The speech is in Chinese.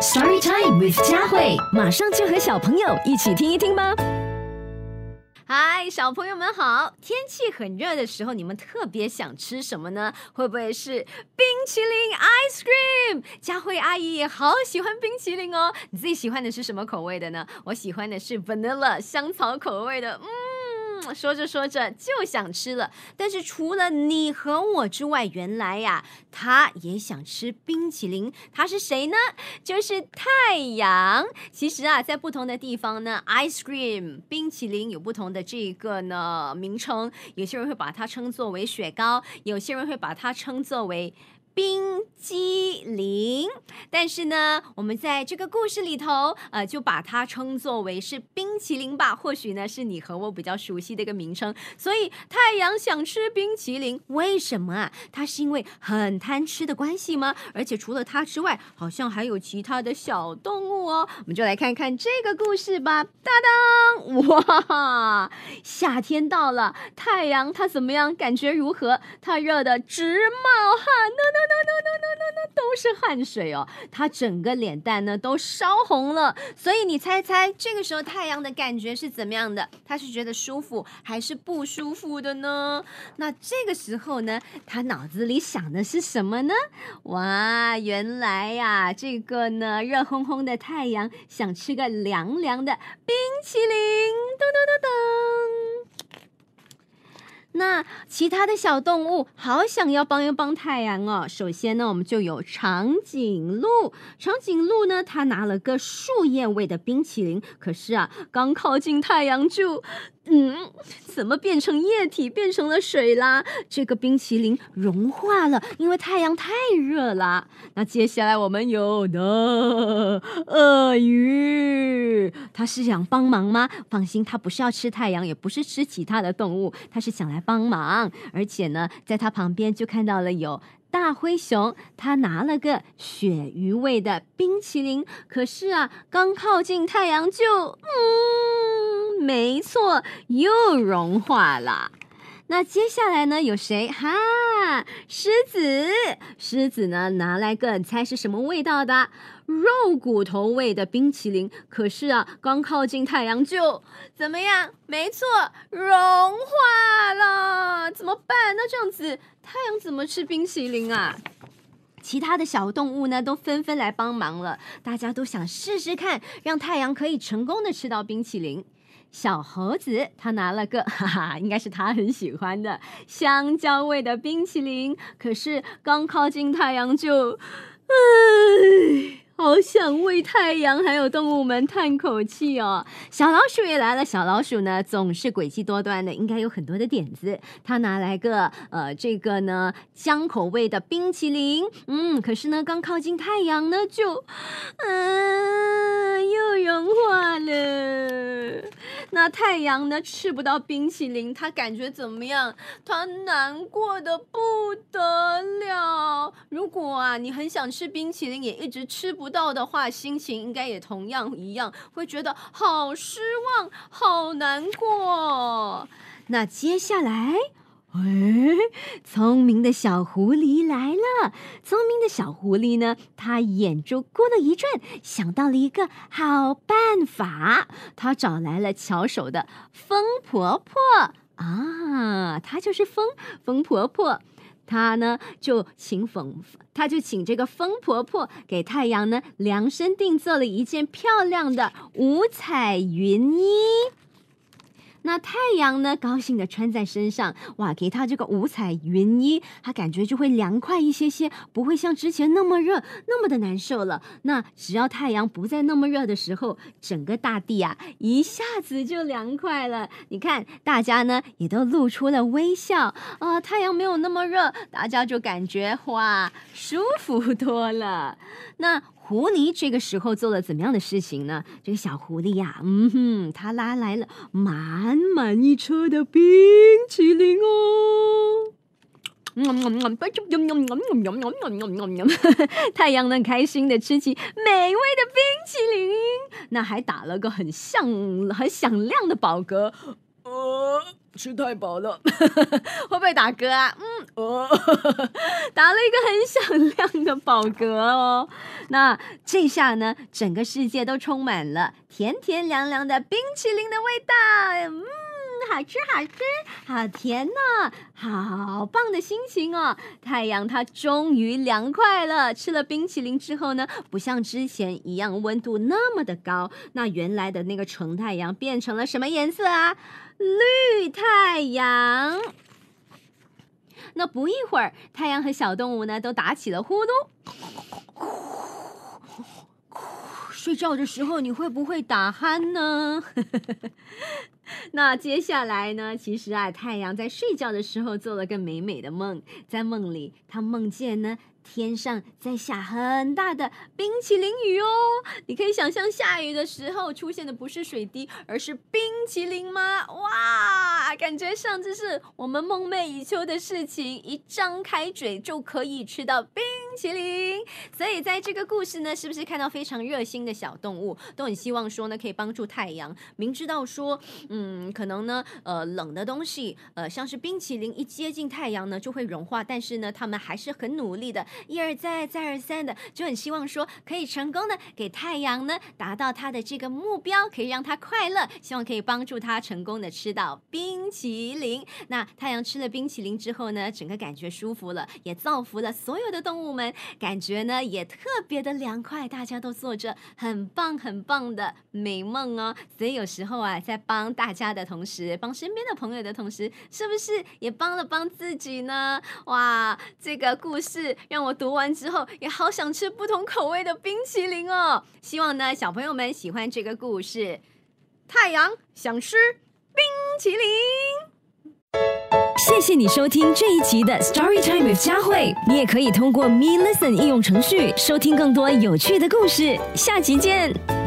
Story Time with 佳慧，马上就和小朋友一起听一听吧。嗨，小朋友们好！天气很热的时候，你们特别想吃什么呢？会不会是冰淇淋 （ice cream）？佳慧阿姨也好喜欢冰淇淋哦。你最喜欢的是什么口味的呢？我喜欢的是 vanilla 香草口味的。嗯。说着说着就想吃了，但是除了你和我之外，原来呀，他也想吃冰淇淋。他是谁呢？就是太阳。其实啊，在不同的地方呢，ice cream 冰淇淋有不同的这个呢名称。有些人会把它称作为雪糕，有些人会把它称作为。冰激凌，但是呢，我们在这个故事里头，呃，就把它称作为是冰淇淋吧。或许呢，是你和我比较熟悉的一个名称。所以，太阳想吃冰淇淋，为什么啊？它是因为很贪吃的关系吗？而且除了它之外，好像还有其他的小动物哦。我们就来看看这个故事吧。当当，哇，夏天到了，太阳它怎么样？感觉如何？它热的直冒汗呢呢。no no no no no no 都是汗水哦，它整个脸蛋呢都烧红了，所以你猜猜这个时候太阳的感觉是怎么样的？他是觉得舒服还是不舒服的呢？那这个时候呢，他脑子里想的是什么呢？哇，原来呀，这个呢热烘烘的太阳想吃个凉凉的冰淇淋，噔噔噔噔。那其他的小动物好想要帮一帮太阳哦。首先呢，我们就有长颈鹿。长颈鹿呢，它拿了个树叶味的冰淇淋，可是啊，刚靠近太阳就。嗯，怎么变成液体，变成了水啦？这个冰淇淋融化了，因为太阳太热了。那接下来我们有的鳄鱼，它是想帮忙吗？放心，它不是要吃太阳，也不是吃其他的动物，它是想来帮忙。而且呢，在它旁边就看到了有大灰熊，它拿了个鳕鱼味的冰淇淋，可是啊，刚靠近太阳就嗯。没错，又融化了。那接下来呢？有谁？哈，狮子。狮子呢，拿来个，猜是什么味道的？肉骨头味的冰淇淋。可是啊，刚靠近太阳就怎么样？没错，融化了。怎么办？那这样子，太阳怎么吃冰淇淋啊？其他的小动物呢，都纷纷来帮忙了。大家都想试试看，让太阳可以成功的吃到冰淇淋。小猴子他拿了个，哈哈，应该是他很喜欢的香蕉味的冰淇淋，可是刚靠近太阳就，唉。好想为太阳还有动物们叹口气哦！小老鼠也来了。小老鼠呢，总是诡计多端的，应该有很多的点子。他拿来个呃，这个呢，姜口味的冰淇淋。嗯，可是呢，刚靠近太阳呢，就，嗯，又融化了。那太阳呢，吃不到冰淇淋，他感觉怎么样？他难过的不得了。如果啊，你很想吃冰淇淋，也一直吃不。到的话，心情应该也同样一样，会觉得好失望、好难过。那接下来，哎，聪明的小狐狸来了。聪明的小狐狸呢，他眼珠咕噜一转，想到了一个好办法。他找来了巧手的风婆婆啊，她就是风风婆婆。他呢就请风，他就请这个风婆婆给太阳呢量身定做了一件漂亮的五彩云衣。那太阳呢？高兴的穿在身上，哇！给他这个五彩云衣，他感觉就会凉快一些些，不会像之前那么热，那么的难受了。那只要太阳不再那么热的时候，整个大地啊，一下子就凉快了。你看，大家呢也都露出了微笑啊！太阳没有那么热，大家就感觉哇，舒服多了。那。狐狸这个时候做了怎么样的事情呢？这个小狐狸呀，嗯哼，它拉来了满满一车的冰淇淋哦。太阳呢，开心的吃起美味的冰淇淋，那还打了个很响、很响亮的饱嗝。呃吃太饱了，会不会打嗝啊？打了一个很响亮的饱嗝哦。那这下呢，整个世界都充满了甜甜凉凉的冰淇淋的味道。嗯，好吃，好吃，好甜呢，好棒的心情哦。太阳它终于凉快了，吃了冰淇淋之后呢，不像之前一样温度那么的高。那原来的那个纯太阳变成了什么颜色啊？绿太阳。那不一会儿，太阳和小动物呢都打起了呼噜。睡觉的时候你会不会打鼾呢？那接下来呢？其实啊，太阳在睡觉的时候做了个美美的梦，在梦里他梦见呢。天上在下很大的冰淇淋雨哦，你可以想象下雨的时候出现的不是水滴，而是冰淇淋吗？哇，感觉上这是我们梦寐以求的事情，一张开嘴就可以吃到冰冰淇淋。所以在这个故事呢，是不是看到非常热心的小动物都很希望说呢，可以帮助太阳？明知道说，嗯，可能呢，呃，冷的东西，呃，像是冰淇淋一接近太阳呢就会融化，但是呢，他们还是很努力的。一而再，再而三的，就很希望说可以成功的给太阳呢达到它的这个目标，可以让它快乐，希望可以帮助它成功的吃到冰淇淋。那太阳吃了冰淇淋之后呢，整个感觉舒服了，也造福了所有的动物们感觉呢也特别的凉快，大家都做着很棒很棒的美梦哦。所以有时候啊，在帮大家的同时，帮身边的朋友的同时，是不是也帮了帮自己呢？哇，这个故事让。我读完之后，也好想吃不同口味的冰淇淋哦。希望呢，小朋友们喜欢这个故事。太阳想吃冰淇淋。谢谢你收听这一集的 Story Time with 佳慧。你也可以通过 Me Listen 应用程序收听更多有趣的故事。下集见。